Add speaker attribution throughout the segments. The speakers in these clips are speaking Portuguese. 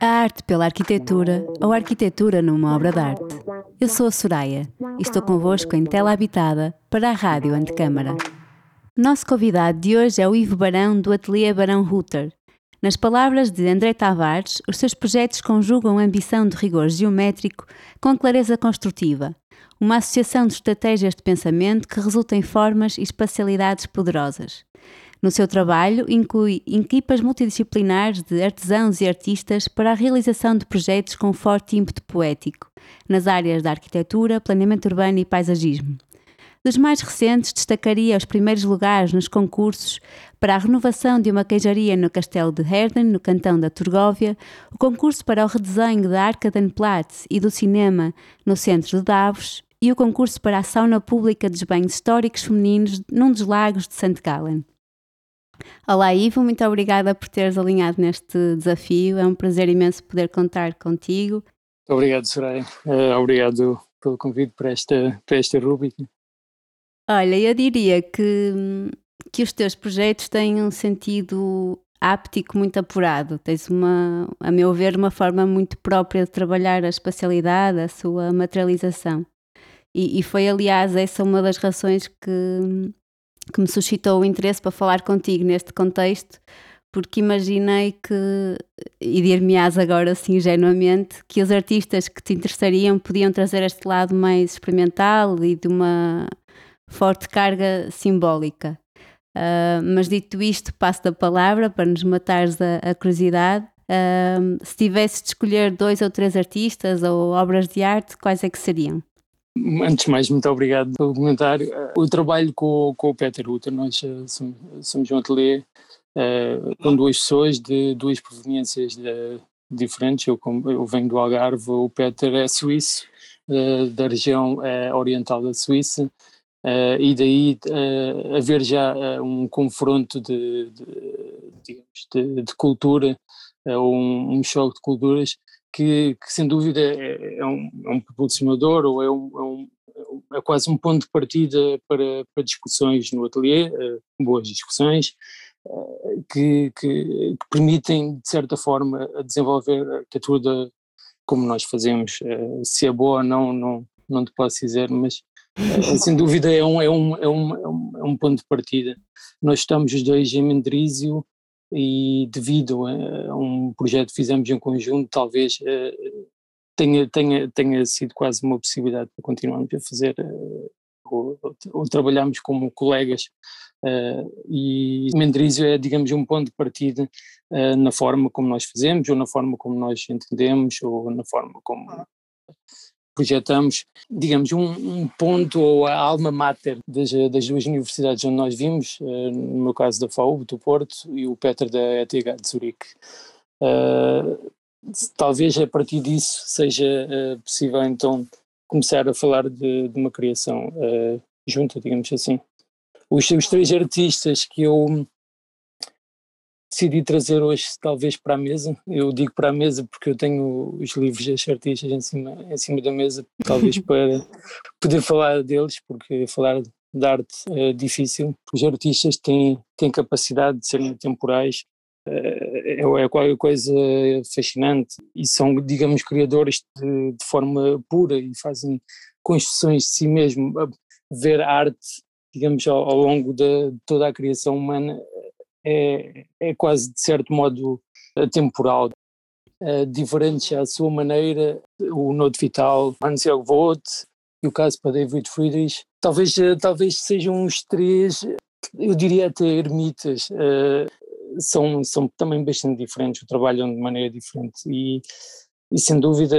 Speaker 1: A arte pela arquitetura ou a arquitetura numa obra de arte. Eu sou a Soraya e estou convosco em Tela Habitada para a Rádio Antecâmara. Nosso convidado de hoje é o Ivo Barão do Ateliê Barão Rutter. Nas palavras de André Tavares, os seus projetos conjugam a ambição de rigor geométrico com clareza construtiva, uma associação de estratégias de pensamento que resulta em formas e espacialidades poderosas. No seu trabalho, inclui equipas multidisciplinares de artesãos e artistas para a realização de projetos com forte ímpeto poético, nas áreas da arquitetura, planeamento urbano e paisagismo. Dos mais recentes, destacaria os primeiros lugares nos concursos para a renovação de uma queijaria no Castelo de Herden, no cantão da Turgóvia, o concurso para o redesenho da Arkadenplatz e do cinema no centro de Davos e o concurso para a sauna pública dos banhos históricos femininos num dos lagos de St. Gallen. Olá Ivo, muito obrigada por teres alinhado neste desafio. É um prazer imenso poder contar contigo.
Speaker 2: Obrigado, Soraya. Uh, obrigado pelo convite para esta, para esta rúbrica.
Speaker 1: Olha, eu diria que, que os teus projetos têm um sentido áptico muito apurado. Tens uma, a meu ver, uma forma muito própria de trabalhar a espacialidade, a sua materialização. E, e foi, aliás, essa uma das razões que, que me suscitou o interesse para falar contigo neste contexto, porque imaginei que, e dir-me-ás agora assim ingenuamente, que os artistas que te interessariam podiam trazer este lado mais experimental e de uma forte carga simbólica. Uh, mas dito isto, passo da palavra para nos matares a, a curiosidade. Uh, se tivesse de escolher dois ou três artistas ou obras de arte, quais é que seriam?
Speaker 2: Antes de mais, muito obrigado pelo comentário. O trabalho com, com o Peter Rutter, nós uh, somos, um ateliê uh, com duas pessoas de duas proveniências de, diferentes. Eu, eu, venho do Algarve, o Peter é suíço, uh, da região oriental da Suíça, e daí haver já um confronto de, de, de cultura, um, um choque de culturas que, que sem dúvida é, é, um, é um propulsionador ou é, um, é, um, é, quase um ponto de partida para, para discussões no ateliê, uh, boas discussões, uh, que, que, que, permitem, de certa forma, desenvolver a arquitetura como nós fazemos. Uh, se é boa ou não, não, não te posso dizer, mas sem dúvida é um, é, um, é, um, é um ponto de partida. Nós estamos os dois em Mendrisio, e devido a, um projeto que fizemos em conjunto, talvez uh, tenha, tenha, tenha sido quase uma possibilidade para continuarmos a fazer ou, ou, trabalharmos como colegas uh, e Mendrisio é, digamos, um ponto de partida na forma como nós fazemos ou na forma como nós entendemos ou na forma como projetamos, digamos, um, um, ponto ou a alma mater das, das, duas universidades onde nós vimos, uh, no meu caso da FAUB, do Porto, e o Peter da ETH de Zurique. Uh, talvez a partir disso seja uh, possível então começar a falar de, de uma criação junta, digamos assim. Os, os três artistas que eu decidi trazer hoje talvez para a mesa. Eu digo para a mesa porque eu tenho os livros das artistas em cima, em cima da mesa, talvez para poder falar deles, porque falar de arte é difícil. Os artistas têm, têm capacidade de serem temporais, é, é qualquer coisa fascinante e são, digamos, criadores de, de forma pura e fazem construções de si mesmo. Ver arte, digamos, ao, ao longo de toda a criação humana é, é quase de certo modo temporal. Uh, diferentes à sua maneira, o Note Vital, Hans-Jörg Vogt e o caso para David Friedrich, talvez, talvez sejam os três, eu diria até ermitas, uh, são, são também bastante diferentes, trabalham de maneira diferente e, e sem dúvida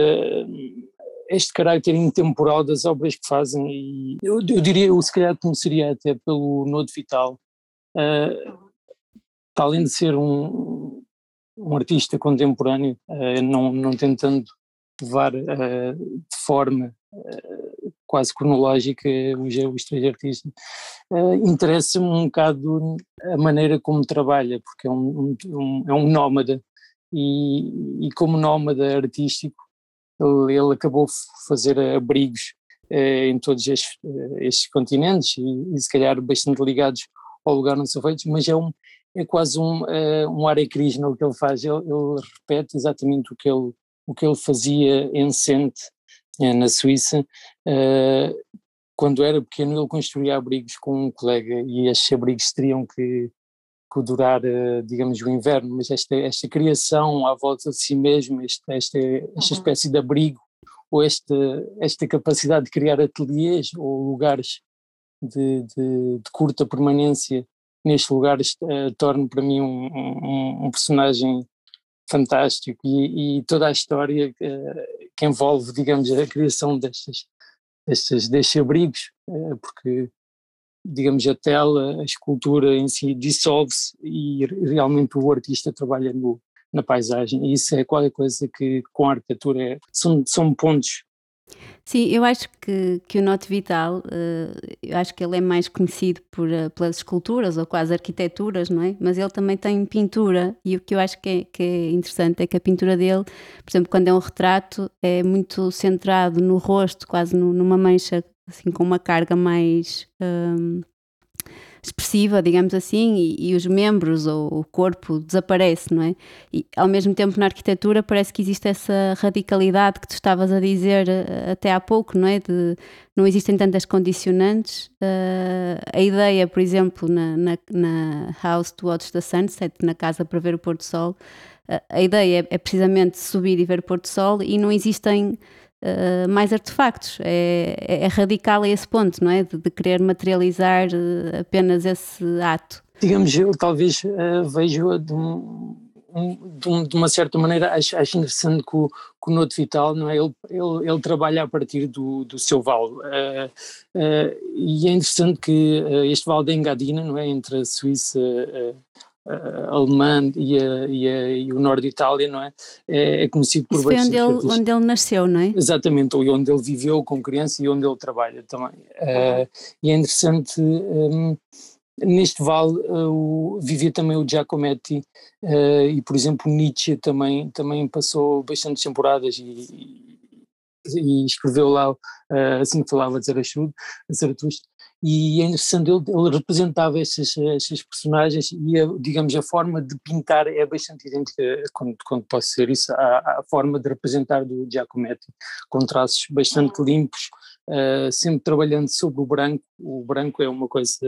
Speaker 2: este caráter intemporal das obras que fazem e eu, eu diria, eu se calhar começaria até pelo Nodo Vital, uh, além de ser um, um artista contemporâneo, uh, não, não tentando levar uh, de forma uh, quase cronológica os, três artistas, interessa-me um bocado a maneira como trabalha, porque é um, um, é um nómada. E, e como nómada artístico ele, ele acabou de fazer abrigos em todos estes, estes continentes e, e, se calhar bastante ligados ao lugar onde são feitos, mas é um, é quase um, uh, um Hare Krishna o que ele faz, ele, ele, repete exatamente o que ele, o que ele fazia em Sente, uh, na Suíça, uh, quando era pequeno ele construía abrigos com um colega e estes abrigos teriam que, que durar, digamos, o inverno, mas esta, esta criação à volta de si mesmo, esta, esta, esta uhum. espécie de abrigo, ou esta, esta capacidade de criar ateliês ou lugares de, de, de curta permanência nestes lugares uh, torna para mim um, um, um personagem fantástico e, e, toda a história uh, que envolve, digamos, a criação destes, destes, destes abrigos, uh, porque, digamos, a tela, a escultura em si dissolve-se e realmente o artista trabalha no, na paisagem. E isso é qualquer coisa que com a arquitetura é, são, são pontos
Speaker 1: Sim, eu acho que, que o Note Vital, uh, eu acho que ele é mais conhecido por, uh, pelas esculturas ou quase arquiteturas, não é? Mas ele também tem pintura e o que eu acho que é, que é interessante é que a pintura dele, por exemplo, quando é um retrato, é muito centrado no rosto, quase no, numa mancha, assim, com uma carga mais. Um, expressiva, digamos assim, e, e, os membros ou o corpo desaparece, não é? E ao mesmo tempo na arquitetura parece que existe essa radicalidade que tu estavas a dizer uh, até há pouco, não é? De não existem tantas condicionantes. Uh, a ideia, por exemplo, na, na, na, House to Watch the Sunset, na casa para ver o pôr do sol, uh, a ideia é, é precisamente subir e ver o pôr do sol e não existem uh, mais artefactos. É, é, é, radical a esse ponto, não é? De, de querer materializar uh, apenas esse ato.
Speaker 2: Digamos, eu talvez uh, vejo de, um, de, de, uma certa maneira, acho, acho interessante que o, que o Noto Vital, não é? Ele, ele, ele, trabalha a partir do, do seu vale. e é interessante que este vale da Engadina, não é? Entre a Suíça alemã e, a, e, a, e, o norte de Itália, não é? É, é conhecido por
Speaker 1: Isso foi onde ele, onde ele nasceu, não é?
Speaker 2: Exatamente, e onde ele viveu com criança e onde ele trabalha também. Uh, e é interessante, um, neste vale uh, vivia também o Giacometti uh, e, por exemplo, Nietzsche também, também passou bastantes temporadas e, e escreveu lá, assim que falava de Zaratustra, e é interessante, ele, ele representava esses, esses personagens e, a, digamos, a forma de pintar é bastante idêntica, quando, quando posso ser isso, à, à forma de representar do Giacometti, com traços bastante uhum. limpos, uh, sempre trabalhando sobre o branco, o branco é uma coisa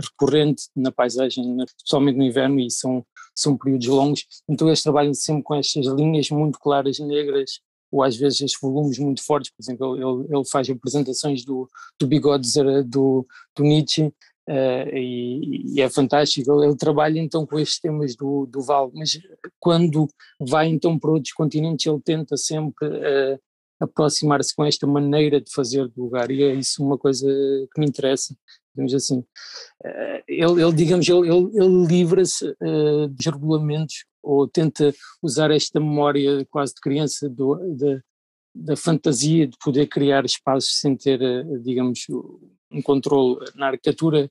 Speaker 2: recorrente na paisagem, especialmente no inverno, e são, são períodos longos, então eles trabalham sempre com estas linhas muito claras, negras, ou às vezes estes volumes muito fortes, por exemplo, ele, ele faz apresentações do, do do, do Nietzsche, Uh, e, e, é fantástico. Ele, trabalha então com estes temas do, do Val, mas quando vai então para outros continentes, ele tenta sempre uh, aproximar-se com esta maneira de fazer do lugar, e é isso uma coisa que me interessa, digamos assim. Uh, ele, ele, digamos, ele, ele, ele livra-se dos regulamentos ou tenta usar esta memória quase de criança do, de, da fantasia de poder criar espaços sem ter, eh, digamos, um controle na arquitetura,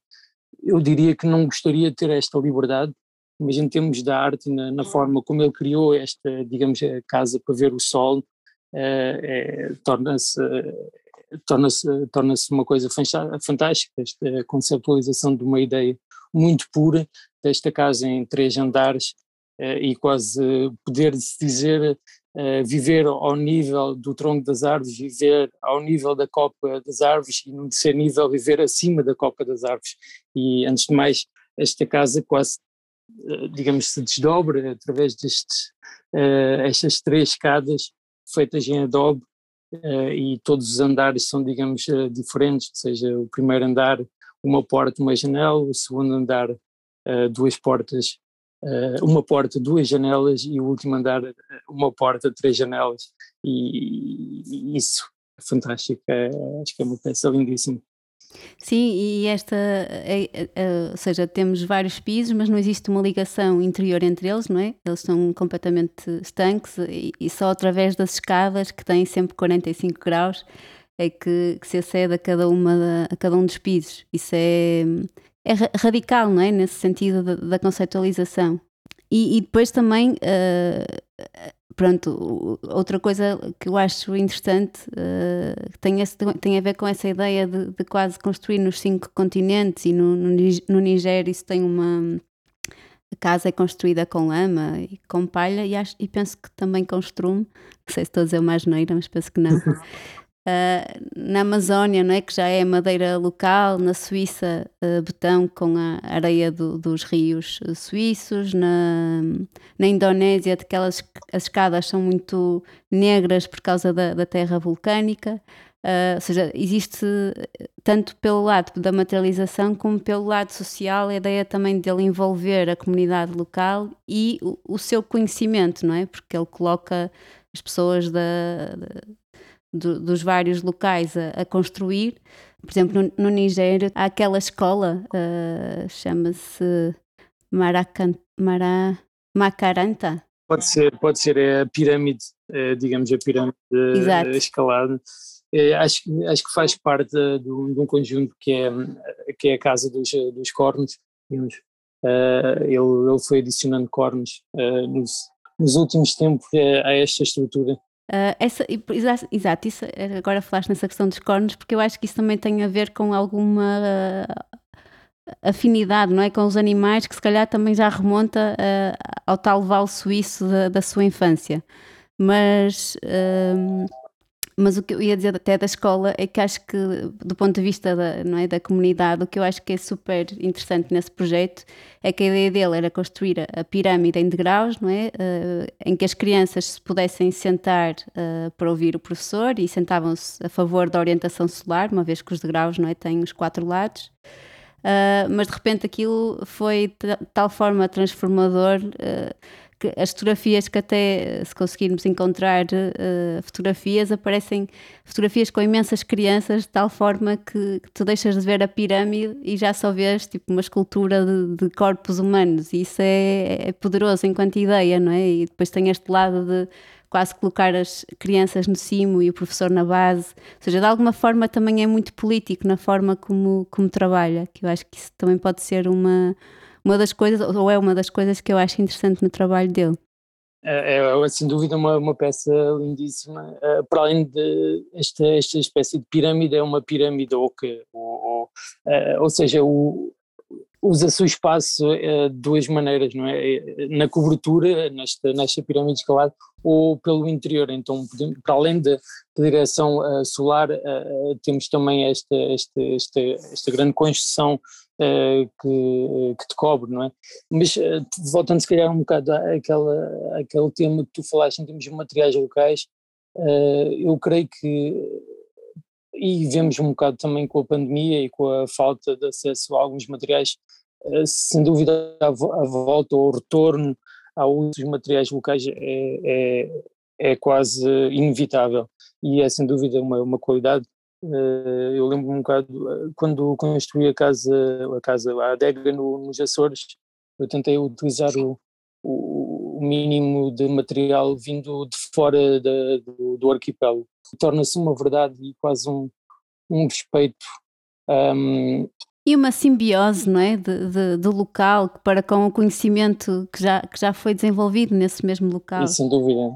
Speaker 2: eu diria que não gostaria de ter esta liberdade, mas em termos da arte, na, na forma como ele criou esta, digamos, a casa para ver o sol, é, é, torna-se torna-se torna uma coisa fantástica, esta conceptualização de uma ideia muito pura desta casa em três andares eh, e quase poder dizer Uh, viver ao nível do tronco das árvores, viver ao nível da copa das árvores e no terceiro nível viver acima da copa das árvores. E antes de mais, esta casa quase, digamos, se desdobra através destes, estas três escadas feitas em adobe e todos os andares são, digamos, diferentes, ou seja, o primeiro andar uma porta, uma janela, o segundo andar duas portas uma porta, duas janelas e o último andar, eh, uma porta, três janelas e, e isso é fantástico, é, acho que é uma peça lindíssima.
Speaker 1: Sim, e esta, é, é, é, ou seja, temos vários pisos, mas não existe uma ligação interior entre eles, não é? Eles são completamente estanques e, e só através das escadas, que têm sempre 45 graus, é que, que se acede a cada, uma, a cada um dos pisos. Isso é, é radical, não é? Nesse sentido da, da. E, e, depois também, uh, pronto, outra coisa que eu acho interessante uh, tem, esse, tem a ver com essa ideia de, de quase construir nos cinco continentes e no, no, no Niger isso tem uma, a casa é construída com lama e com palha e, acho, e penso que também com estrume. Não sei se estou a dizer uma asneira, mas penso que não. uh, na Amazónia, não é? que já é madeira local, na Suíça, uh, betão com a areia do, dos rios suíços, na, na Indonésia, aquelas as escadas são muito negras por causa da, da terra vulcânica. Uh, ou seja, existe tanto pelo lado da materialização como pelo lado social a ideia também dele envolver a comunidade local e o, o seu conhecimento, não é? Porque ele coloca as pessoas da, do, dos vários locais a, a construir. Por exemplo, no, no Nigéria há aquela escola, uh, chama-se Maracan, Mara, Macaranta.
Speaker 2: Pode ser, pode ser é a pirâmide, é, digamos a pirâmide Exato. escalada é, acho, acho que faz parte de, de, um, conjunto que é, que é a Casa dos, dos Cornos. Uh, ele, ele foi adicionando cornos uh, nos, nos últimos tempos a, a esta estrutura.
Speaker 1: Uh, essa, exato, isso, agora falaste nessa questão dos cornos, porque eu acho que isso também tem a ver com alguma uh, afinidade, não é? Com os animais, que se calhar também já remonta uh, ao tal vale suíço da, da sua infância. Mas mas o que eu ia dizer até da escola é que acho que, do ponto de vista da, não é, da comunidade, o que eu acho que é super interessante nesse projeto é que a ideia dele era construir a, pirâmide em degraus, não é? Uh, em que as crianças se pudessem sentar uh, para ouvir o professor e sentavam-se a favor da orientação solar, uma vez que os degraus não é, têm os quatro lados. Uh, mas de repente aquilo foi de tal forma transformador as fotografias que até se conseguirmos encontrar uh, fotografias aparecem fotografias com imensas crianças de tal forma que, que, tu deixas de ver a pirâmide e já só vês tipo uma escultura de, de corpos humanos e isso é, é, poderoso enquanto ideia, não é? E depois tem este lado de quase colocar as crianças no cimo e o professor na base, ou seja, de alguma forma também é muito político na forma como, como trabalha, que eu acho que isso também pode ser uma uma das coisas, ou é uma das coisas que eu acho interessante no trabalho dele.
Speaker 2: É, é sem dúvida uma, uma peça lindíssima, uh, para além de esta, esta espécie de pirâmide, é uma pirâmide oca, ou, ou, uh, ou seja, o, usa-se o espaço uh, de duas maneiras, não é? Na cobertura, nesta, nesta pirâmide escalada, ou pelo interior. Então, para além da, direção uh, solar, uh, temos também esta, esta, esta, esta grande construção que, que te cobre, não é? Mas uh, voltando se calhar um bocado àquela, àquele tema que tu falaste em termos de materiais locais, eu creio que, e vemos um bocado também com a pandemia e com a falta de acesso a alguns materiais, sem dúvida a, volta ou o retorno ao uso dos materiais locais é, é, é quase inevitável e é sem dúvida uma, uma qualidade eu lembro um bocado eh, quando construí a casa, a casa, a adega no, nos Açores, eu tentei utilizar o, o, mínimo de material vindo de fora da, do, do arquipélago. Torna-se uma verdade e quase um, um respeito um,
Speaker 1: e uma simbiose, não é? De, de, de, local para com o conhecimento que já, que já foi desenvolvido nesse mesmo local.
Speaker 2: E, sem dúvida.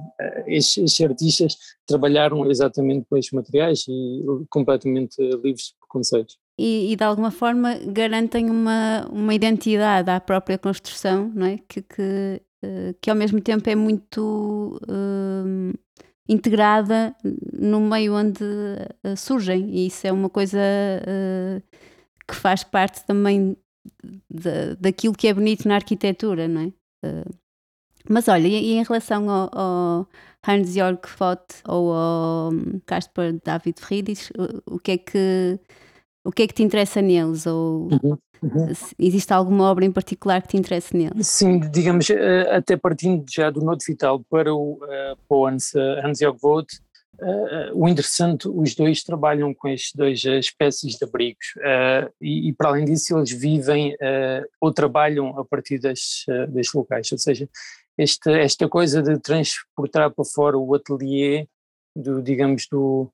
Speaker 2: Estes, estes, artistas trabalharam exatamente com estes materiais e completamente livres de preconceitos.
Speaker 1: E, e, de alguma forma garantem uma, uma identidade à própria construção, não é? Que, que, eh, que ao mesmo tempo é muito. Uh, integrada no meio onde uh, surgem e isso é uma coisa uh, que faz parte também de, daquilo que é bonito na arquitetura, não é? Uh, mas olha, e, em relação ao, ao Hans-Jörg Vogt ou ao Caspar David Friedrich, o, o, que é que o que é que te interessa neles? Ou uhum, uhum. existe alguma obra em particular que te interessa neles?
Speaker 2: Sim, digamos, eh, até partindo já do Note Vital para o, uh, para o Hans-Jörg Vogt, Uh, o interessante, os dois trabalham com estes dois uh, espécies de abrigos uh, e, e, para além disso eles vivem ou trabalham a partir destes locais, ou seja, esta, esta coisa de transportar para fora o ateliê, do, digamos, do,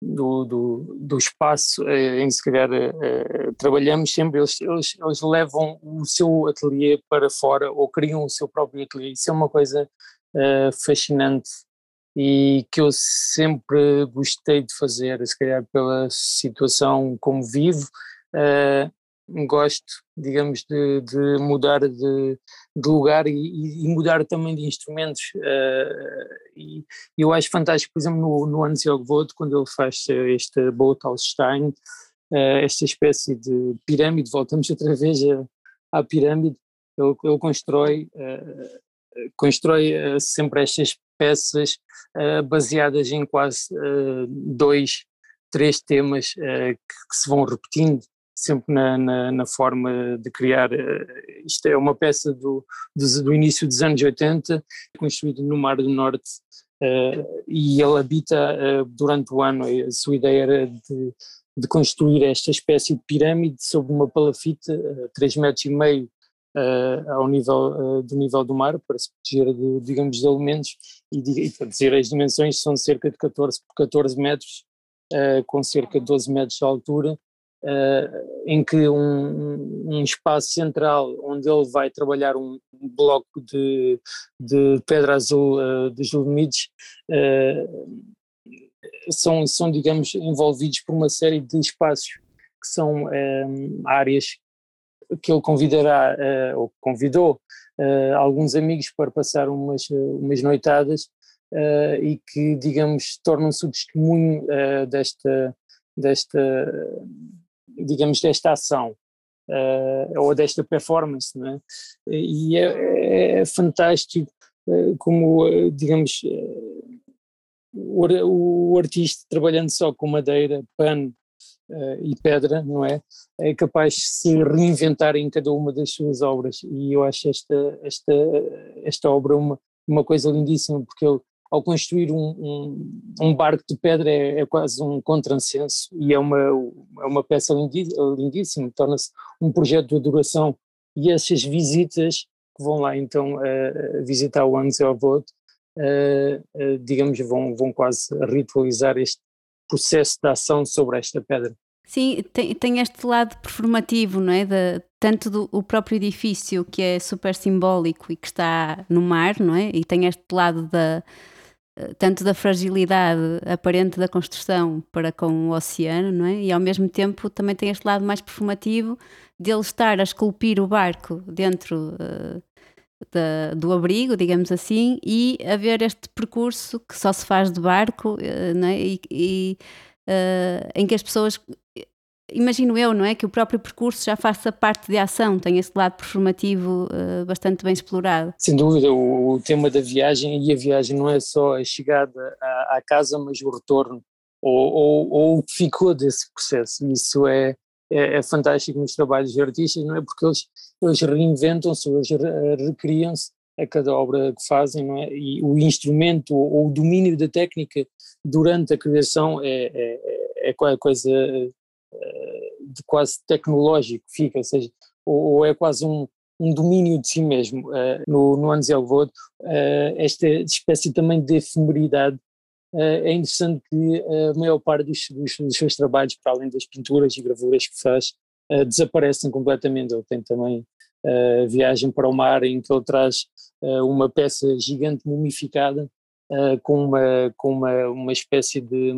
Speaker 2: do, do, do espaço em que se calhar trabalhamos sempre, eles, eles, eles levam o seu ateliê para fora ou criam o seu próprio ateliê, isso é uma coisa fascinante e que eu sempre gostei de fazer, se calhar pela situação como vivo, uh, gosto, digamos, de, de mudar de, de lugar e, e, mudar também de instrumentos. Uh, e eu acho fantástico, por exemplo, no, no Ansel Vogt, quando ele faz este Bautalstein, uh, esta espécie de pirâmide, voltamos outra vez à pirâmide, ele, ele constrói, uh, constrói sempre estas peças baseadas em quase dois, três temas que, que se vão repetindo sempre na, na, na, forma de criar. Isto é uma peça do, do, do, início dos anos 80, construída no Mar do Norte, uh, e ele habita uh, durante o ano. A sua ideia era de, de construir esta espécie de pirâmide sobre uma palafita, uh, 3 metros e meio Uh, ao nível uh, do nível do mar para se proteger de, digamos dos elementos e, e para dizer as dimensões são cerca de 14 por 14 metros uh, com cerca de 12 metros de altura uh, em que um, um, espaço central onde ele vai trabalhar um, bloco de, de pedra azul uh, de Julmides uh, são, são, digamos, envolvidos por uma série de espaços que são áreas que ele convidará, ou convidou, alguns amigos para passar umas, umas noitadas e que, digamos, tornam-se o testemunho desta, desta digamos, desta ação uh, ou desta performance, né? e é, é, é fantástico uh, como, uh, digamos, o, artista trabalhando só com madeira, pano e pedra, não é? É capaz de se reinventar em cada uma das suas obras e eu acho esta, esta, esta obra uma, uma coisa lindíssima porque ele ao construir um, um, um barco de pedra é, é, quase um contrassenso e é uma, é uma peça lindíssima, torna-se um projeto de adoração e essas visitas que vão lá então visitar o Ansel uh, digamos, vão, vão quase ritualizar este processo de ação sobre esta pedra.
Speaker 1: Sim, tem, tem este lado performativo, não é? De, tanto do o próprio edifício, que é super simbólico e que está no mar, não é? E tem este lado da, tanto da fragilidade aparente da construção para com o oceano, não é? E ao mesmo tempo também tem este lado mais performativo de ele estar a esculpir o barco dentro uh, da, do abrigo, digamos assim, e haver este percurso que só se faz de barco, uh, não é? E, e uh, em que as pessoas imagino eu, não é? Que o próprio percurso já faça parte de ação, tem esse lado performativo uh, bastante bem explorado.
Speaker 2: Sem dúvida, o, o, tema da viagem, e a viagem não é só a chegada à, à casa, mas o retorno, ou, ou, ou, o que ficou desse processo. Isso é, é, é, fantástico nos trabalhos de artistas, não é? Porque eles, eles reinventam-se, eles recriam-se a cada obra que fazem, não é? E o instrumento ou o domínio da técnica durante a criação é, é, é, é coisa de quase tecnológico fica, ou seja, ou, é quase um, um domínio de si mesmo. Uh, no, no Vod, uh, esta espécie também de efemeridade, é interessante que a maior parte dos, dos, dos, seus trabalhos, para além das pinturas e gravuras que faz, desaparecem completamente. Ele tem também a Viagem para o Mar, em que ele traz uma peça gigante mumificada, com, uma, com uma, uma espécie de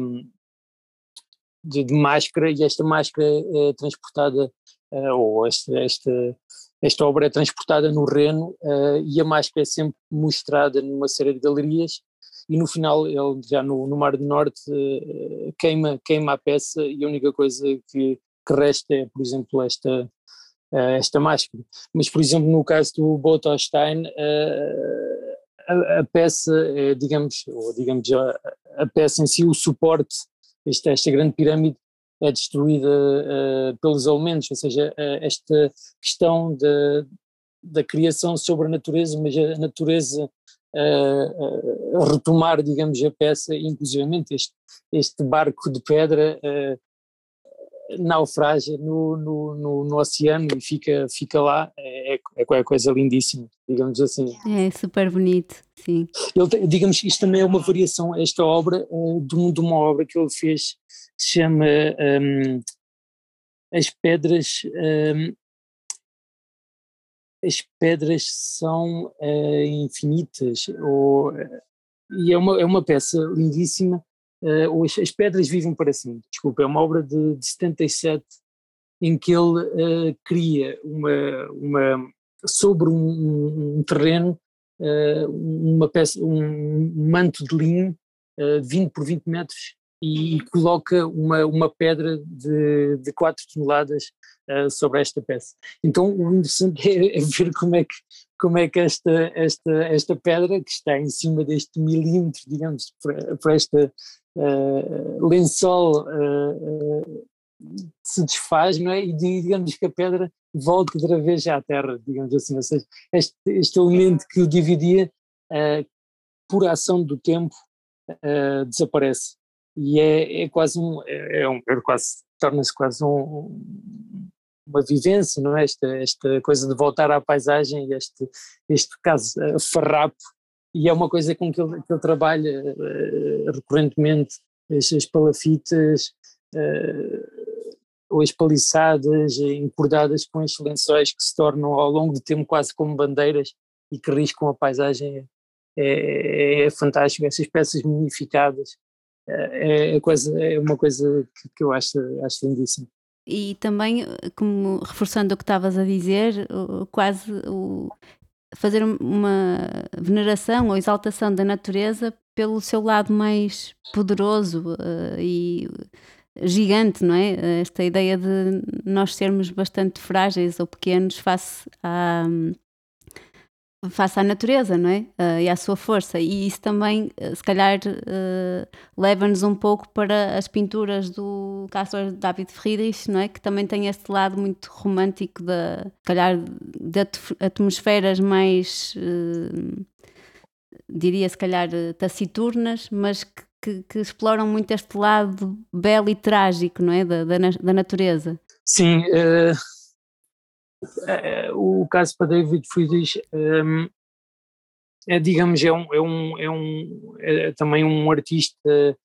Speaker 2: de, de, máscara e esta máscara é transportada, uh, ou esta, esta, esta obra é transportada no Reno uh, e a máscara é sempre mostrada numa série de galerias e no final ele já no, no Mar do Norte uh, queima, queima a peça e a única coisa que, que resta é, por exemplo, esta, esta máscara. Mas, por exemplo, no caso do Botstein, a, a, peça, é, digamos, ou digamos a, a peça em si, o suporte esta, esta grande pirâmide é destruída uh, pelos elementos, ou seja, uh, esta questão da, da criação sobre a natureza, mas a natureza uh, retomar, digamos, a peça, inclusivamente este, este barco de pedra naufraga no, no, no, no, oceano e fica, fica lá, é, é, é coisa lindíssima, digamos assim.
Speaker 1: É super bonito, sim.
Speaker 2: Ele, digamos, isto também é uma variação, esta obra, uh, de, de, uma obra que ele fez, que se chama um, As Pedras... Um, as pedras são uh, infinitas, ou, e é uma, é uma peça lindíssima Uh, as pedras vivem para sempre, desculpa, é uma obra de, de 77, em que ele uh, cria uma, uma sobre um, um terreno uh, uma peça, um manto de linho uh, 20 por 20 metros e, e coloca uma, uma pedra de, de 4 toneladas sobre esta peça. Então o interessante é, é, ver como é que, como é que esta, esta, esta pedra que está em cima deste milímetro, digamos, para, para esta uh, lençol uh, se desfaz, não é? E digamos que a pedra volta outra vez à Terra, digamos assim. Ou seja, este, este elemento que o dividia, por ação do tempo, desaparece e é, é quase um, é, é um é quase, torna-se quase um, uma vivência, não é? Esta, esta coisa de voltar à paisagem, este, este caso farrapo, e é uma coisa com que ele, que ele trabalha uh, recorrentemente, as, as palafitas, uh, ou as paliçadas encordadas com estes lençóis que se tornam ao longo do tempo quase como bandeiras e que riscam a paisagem, é, é, é fantástico, essas peças mumificadas, é, é, coisa, é uma coisa que, que eu acho, acho lindíssima.
Speaker 1: E também, como reforçando o que estavas a dizer, quase o, fazer uma veneração ou exaltação da natureza pelo seu lado mais poderoso uh, e gigante, não é? Esta ideia de nós sermos bastante frágeis ou pequenos face à, face à natureza, não é? Uh, e à sua força. E isso também, uh, se calhar, uh, leva-nos um pouco para as pinturas do Castor David Friedrich, não é? Que também tem este lado muito romântico, de, se calhar, de atmosferas mais, diria, se calhar, taciturnas, mas que, que, que, exploram muito este lado belo e trágico, não é? Da, da, da natureza.
Speaker 2: Sim, é, o caso para David Friedrich um, é, digamos, é, um, é, um, é, um, é também um artista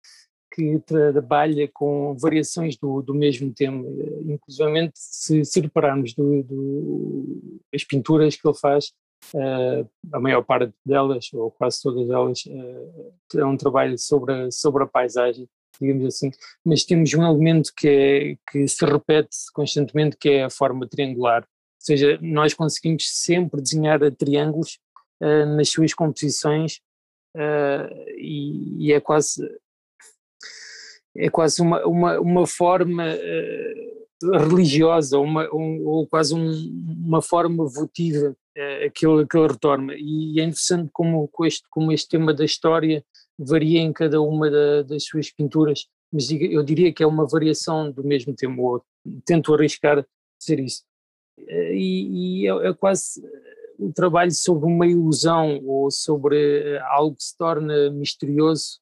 Speaker 2: que trabalha com variações do, do mesmo tema, inclusivamente se, se repararmos do, do, as pinturas que ele faz, uh, a maior parte delas, ou quase todas elas, uh, é um trabalho sobre a, sobre a paisagem, digamos assim, mas temos um elemento que, é, que se repete constantemente, que é a forma triangular, seja, nós conseguimos sempre desenhar triângulos uh, nas suas composições uh, e, e, é quase é quase uma, uma, uma forma uh, religiosa uma, um, ou quase um, uma forma votiva que, ele, que ele retorna e é interessante como, como, este, como este tema da história varia em cada uma da, das suas pinturas mas eu diria que é uma variação do mesmo tema, ou tento arriscar dizer isso. Eh, e, e é, é, quase um trabalho sobre uma ilusão ou sobre eh, algo que se torna misterioso,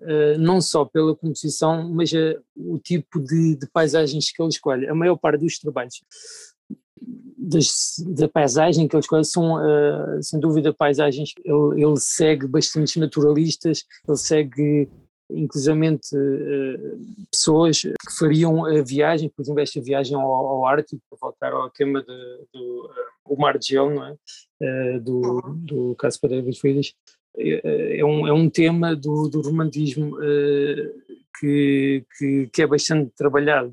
Speaker 2: eh, não só pela composição, mas o tipo de, de paisagens que ele escolhe. A maior parte dos trabalhos das, da paisagem que ele escolhe são, sem dúvida, paisagens. Ele, ele segue bastantes naturalistas, ele segue inclusivamente uh, pessoas que fariam a viagem, por exemplo, esta viagem ao, ao Ártico, para voltar ao tema do uh, Mar de Gelo, não é? Uh, do, do Caspar David Friedrich, é, é, um, é um tema do, do romantismo que, que, que, é bastante trabalhado.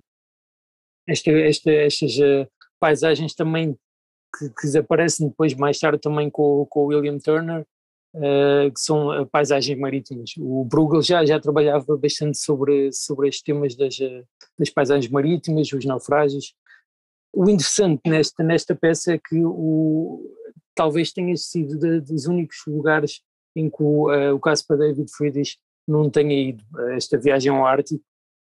Speaker 2: Esta, esta, estas paisagens também que, que aparecem depois mais tarde também com, com o William Turner, uh, que são eh, paisagens marítimas. O Bruegel já, já trabalhava bastante sobre, sobre estes temas das, eh, das paisagens marítimas, os naufrágios. O interessante nesta, nesta peça é que o, talvez tenha sido de, dos únicos lugares em que o, uh, o caso para David Friedrich não tenha ido. Esta viagem ao Ártico,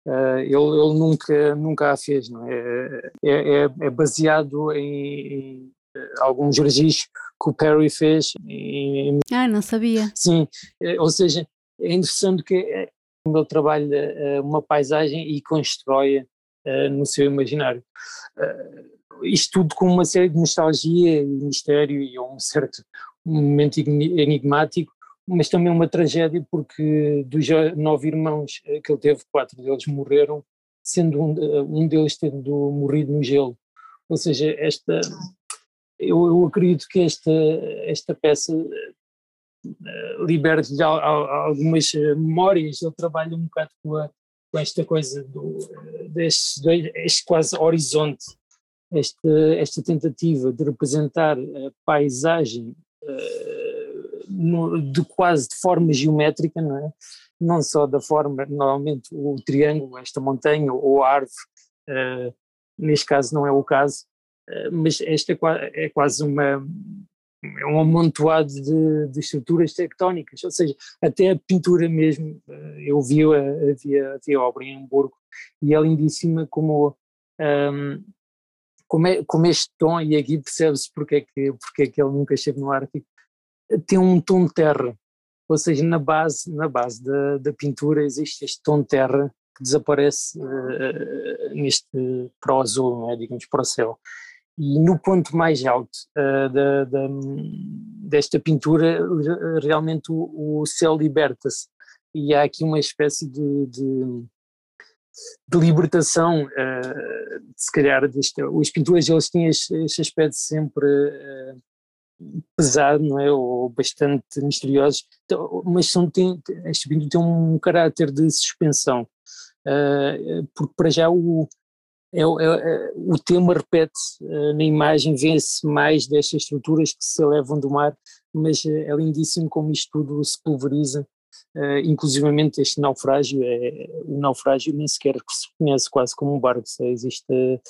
Speaker 2: uh, ele, ele, nunca, nunca a fez, não é? É, é, é baseado em, em alguns registros que o Perry fez. Em,
Speaker 1: ah, não sabia.
Speaker 2: Sim, eh, ou seja, é interessante que eh, ele trabalha eh, uma paisagem e constrói no seu imaginário. Isto tudo com uma série de nostalgia e mistério e um certo momento enigmático, mas também uma tragédia porque dos nove irmãos que ele teve, quatro deles morreram, sendo um, um deles tendo morrido no gelo. Ou seja, esta eu, eu acredito que esta, esta peça uh, liberte-lhe algumas memórias, ele trabalha um bocado com a, com esta coisa do, deste, este quase horizonte, esta, esta tentativa de representar a paisagem uh, no, de quase de forma geométrica, não é? Não só da forma, normalmente o triângulo, esta montanha ou a árvore, uh, neste caso não é o caso, mas esta é, é quase uma, é um amontoado de, de, estruturas tectónicas, ou seja, até a pintura mesmo, eh, eu vi, havia, havia obra em Hamburgo e é lindíssima como, um, como, é, como este tom, e aqui percebe-se porque é, que, porque é que ele nunca esteve no Ártico, tem um tom de terra, ou seja, na base, na base da, da pintura existe este tom de terra que desaparece uh, neste para o azul, é, digamos, para o céu. E no ponto mais alto uh, da, da, desta pintura, realmente o, o céu liberta-se. E há aqui uma espécie de, de, de libertação, uh, se calhar, deste, os pintores eles têm este, este aspecto sempre uh, pesado, não é? Ou bastante misteriosos, então, mas são, tem, este pintura tem um caráter de suspensão. Porque para já o, é, é, é, o tema repete-se uh, na imagem, vê-se mais destas estruturas que se elevam do mar, mas uh, é lindíssimo como isto tudo se pulveriza, uh, inclusivamente este naufrágio, é, o naufrágio nem sequer se conhece quase como um barco, existe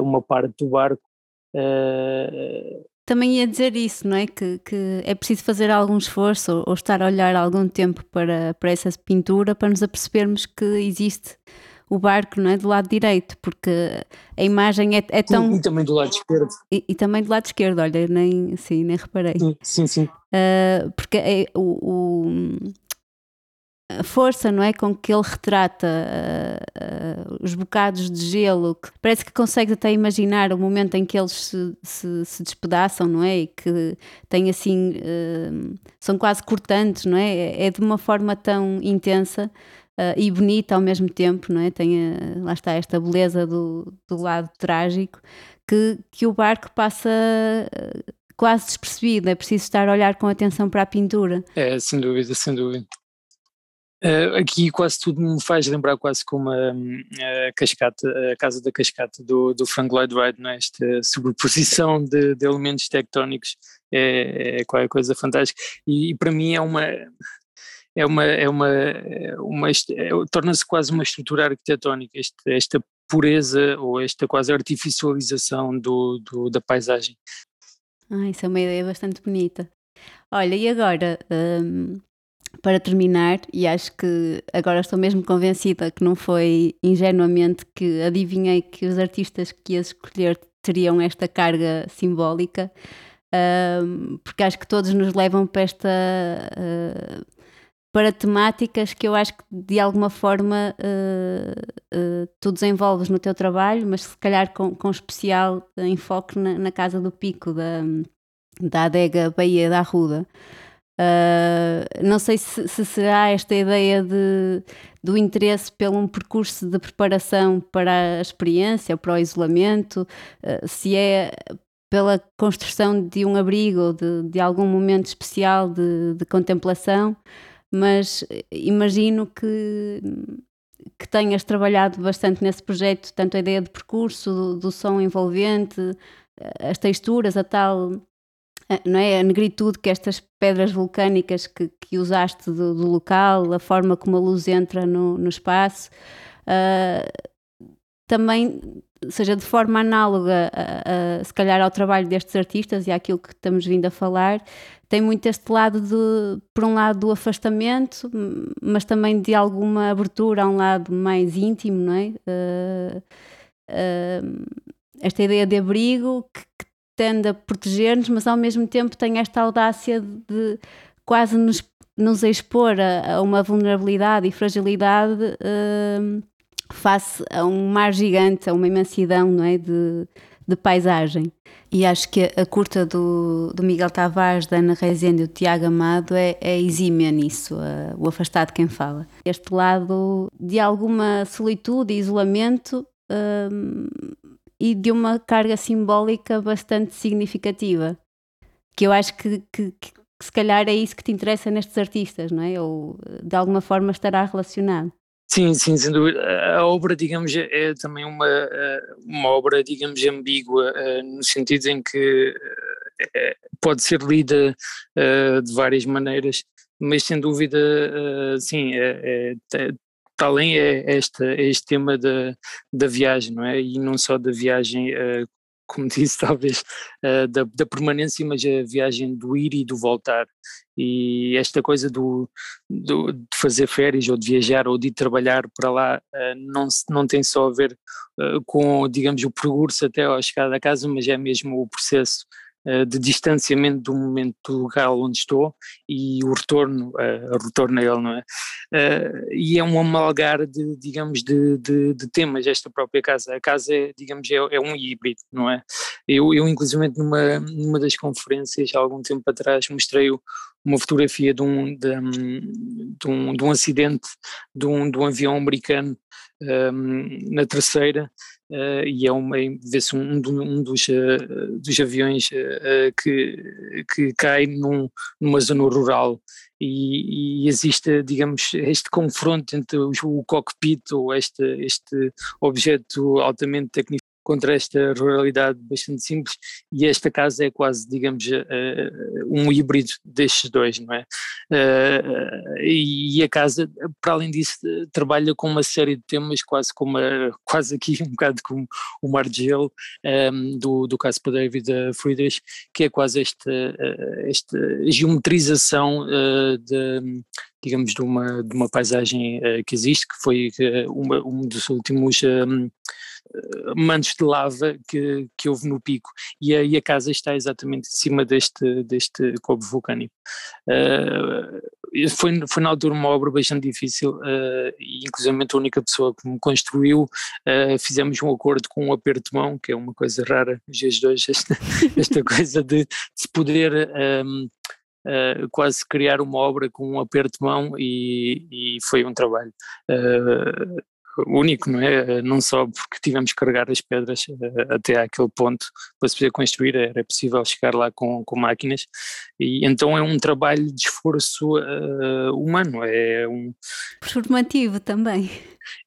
Speaker 2: uma parte do barco
Speaker 1: também ia dizer isso, não é? Que, que é preciso fazer algum esforço ou, ou, estar a olhar algum tempo para, para essa pintura para nos apercebermos que existe o barco não é, do lado direito, porque a imagem é, é tão.
Speaker 2: Sim, e também do lado esquerdo.
Speaker 1: E, e, também do lado esquerdo, olha, nem, sim, nem reparei.
Speaker 2: Sim, sim.
Speaker 1: Uh, porque é, o, o, a força não é com que ele retrata uh, uh, os bocados de gelo que parece que consegue até imaginar o momento em que eles se, se, se despedaçam não é e que tem assim são quase cortantes não é é de uma forma tão intensa uh, e bonita ao mesmo tempo, não é? Tem, uh, lá está, esta beleza do, do lado trágico, que, que o barco passa uh, quase despercebido, é preciso estar a olhar com atenção para a pintura.
Speaker 2: É, sem dúvida, sem dúvida. Uh, aqui quase tudo me faz lembrar quase como a, a cascata, a casa da cascata do, do Frank Lloyd Wright, não é? esta sobreposição de, de elementos tectónicos é, é qualquer coisa fantástica e, e, para mim é uma é uma, é uma, uma é, torna-se quase uma estrutura arquitetónica, este, esta pureza ou esta quase artificialização do, do, da paisagem.
Speaker 1: Ah, isso é uma ideia bastante bonita. Olha, e agora, um, para terminar, e acho que agora estou mesmo convencida que não foi ingenuamente que adivinhei que os artistas que ias escolher teriam esta carga simbólica, um, porque acho que todos nos levam para esta. Uh, para temáticas que eu acho que de alguma forma uh, uh, tu desenvolves no teu trabalho, mas se calhar com, com especial enfoque na, na Casa do Pico, da, da adega Baía da Arruda. Uh, não sei se, se, será esta ideia de, do interesse pelo um percurso de preparação para a experiência, para o isolamento, se é pela construção de um abrigo, de, de algum momento especial de, de contemplação, mas eh, imagino que, que tenhas trabalhado bastante nesse projeto, tanto a ideia de percurso, do, do som envolvente, eh, as texturas, a tal eh, não é? a negritude que estas pedras vulcânicas que, que usaste do, do, local, a forma como a luz entra no, no espaço, uh, também seja de forma análoga a, a, se calhar ao trabalho destes artistas e àquilo que estamos vindo a falar, tem muito este lado de, por um lado, do afastamento, mas também de alguma abertura a um lado mais íntimo, não é? Uh, uh, esta ideia de abrigo que, que tende a proteger-nos, mas ao mesmo tempo tem esta audácia de quase nos, nos expor a, a uma vulnerabilidade e fragilidade uh, face a um mar gigante, a uma imensidão, não é? De, de paisagem. E acho que a curta do, do Miguel Tavares, da Ana Rezende e do Tiago Amado é, é exímia nisso, a, o afastado quem fala. Este lado de alguma solitude e isolamento hum, e de uma carga simbólica bastante significativa, que eu acho que, que, que se calhar é isso que te interessa nestes artistas, não é? Ou de alguma forma estará relacionado.
Speaker 2: Sim, sim, sem dúvida. A obra, digamos, é também uma, uma obra, digamos, ambígua, no sentido em que é, pode ser lida de várias maneiras, mas sem dúvida, sim, é, é, além é este, é este tema da, da viagem, não é? E não só da viagem como disse, talvez, uh, da, da, permanência, mas a viagem do ir e do voltar. E esta coisa do, do de fazer férias ou de viajar ou de ir trabalhar para lá uh, não, não tem só a ver uh, com, digamos, o percurso até a chegada a casa, mas é mesmo o processo de distanciamento do momento do local onde estou e o retorno, uh, retorno a ele, não é? Uh, e é um amalgar de, digamos, de, de, de, temas esta própria casa. A casa, é, digamos, é, é um híbrido, não é? Eu, eu inclusive, numa, numa das conferências, há algum tempo atrás, mostrei uma fotografia de um, de, de um, de um acidente de um, de um avião americano um, na terceira uh, e é uma vê-se um, um, dos, uh, dos aviões uh, que, que cai num, numa zona rural. E, e, existe, digamos, este confronto entre o, cockpit ou este, este objeto altamente contra esta ruralidade bastante simples e esta casa é quase, digamos, uh, um híbrido destes dois, não é? Uh, e a casa, para além disso, trabalha com uma série de temas, quase como a, quase aqui um bocado como o Mar de Gelo, ehm, do, do caso para David Friedrich, que é quase esta, esta geometrização de digamos, de uma, de uma paisagem uh, que existe, que foi uh, uma, um dos últimos um, eh, mantos de lava que, que houve no pico e a, e a casa está exatamente em cima deste, deste cobre vulcânico. Uh, foi, foi na altura uma obra bastante difícil uh, e inclusive a única pessoa que me construiu uh, fizemos um acordo com um aperto de mão, que é uma coisa rara nos dias de hoje, esta, esta coisa de, de, se poder um, Uh, quase criar uma obra com um aperto de mão e, e foi um trabalho. Uh, único, não é? Não só porque tivemos que carregar as pedras uh, até àquele ponto para se poder construir, era possível chegar lá com, com máquinas, e então é um trabalho de esforço uh, humano, é um...
Speaker 1: Performativo também.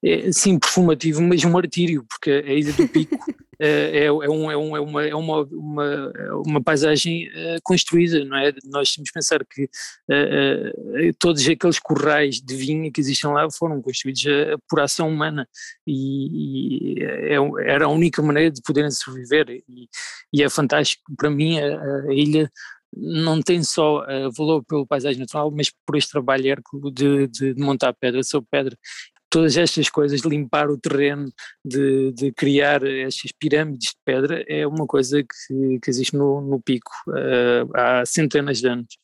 Speaker 2: É, sim, performativo, mas um martírio, porque a ida do pico é, é, é, um, é, um, é, uma, é uma, uma, uma paisagem uh, construída, não é? Nós temos que pensar que uh, todos aqueles corrais de vinho que existem lá foram construídos por ação humana. E, e é, era a única maneira de poderem sobreviver. E, e é fantástico. Para mim a, a ilha não tem só uh, valor pelo paisagem natural, mas por este trabalho de, de, de montar pedra sobre pedra todas estas coisas, de limpar o terreno, de, de, criar estas pirâmides de pedra, é uma coisa que, que existe no, no pico uh, há centenas de anos.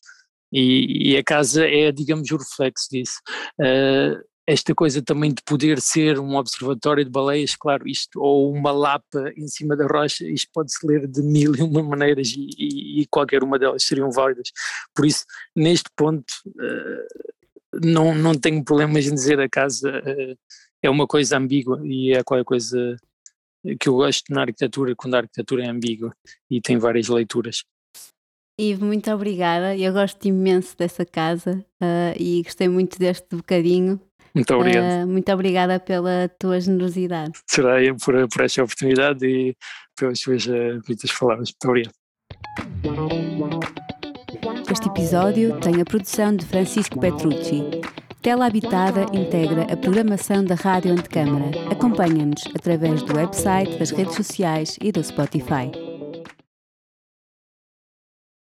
Speaker 2: E, e, a casa é, digamos, o reflexo disso. Uh, esta coisa também de poder ser um observatório de baleias, claro, isto, ou uma lapa em cima da rocha, isto pode-se ler de mil e uma maneiras e, e, e, qualquer uma delas seriam válidas. Por isso, neste ponto, uh, não, não tenho problemas em dizer a casa uh, é uma coisa ambígua e é qualquer coisa que eu gosto na arquitetura quando a arquitetura é ambígua e tem várias leituras.
Speaker 1: Ivo, muito obrigada. Eu gosto imenso dessa casa uh, e gostei muito deste bocadinho.
Speaker 2: Muito obrigado.
Speaker 1: Uh, muito obrigada pela tua generosidade.
Speaker 2: Será por, por esta oportunidade e pelas suas uh, muitas palavras. Muito obrigado.
Speaker 1: Este episódio tem a produção de Francisco Petrucci. Tela Habitada integra a programação da Rádio Antecâmara. Acompanha-nos através do website, das redes sociais e do Spotify.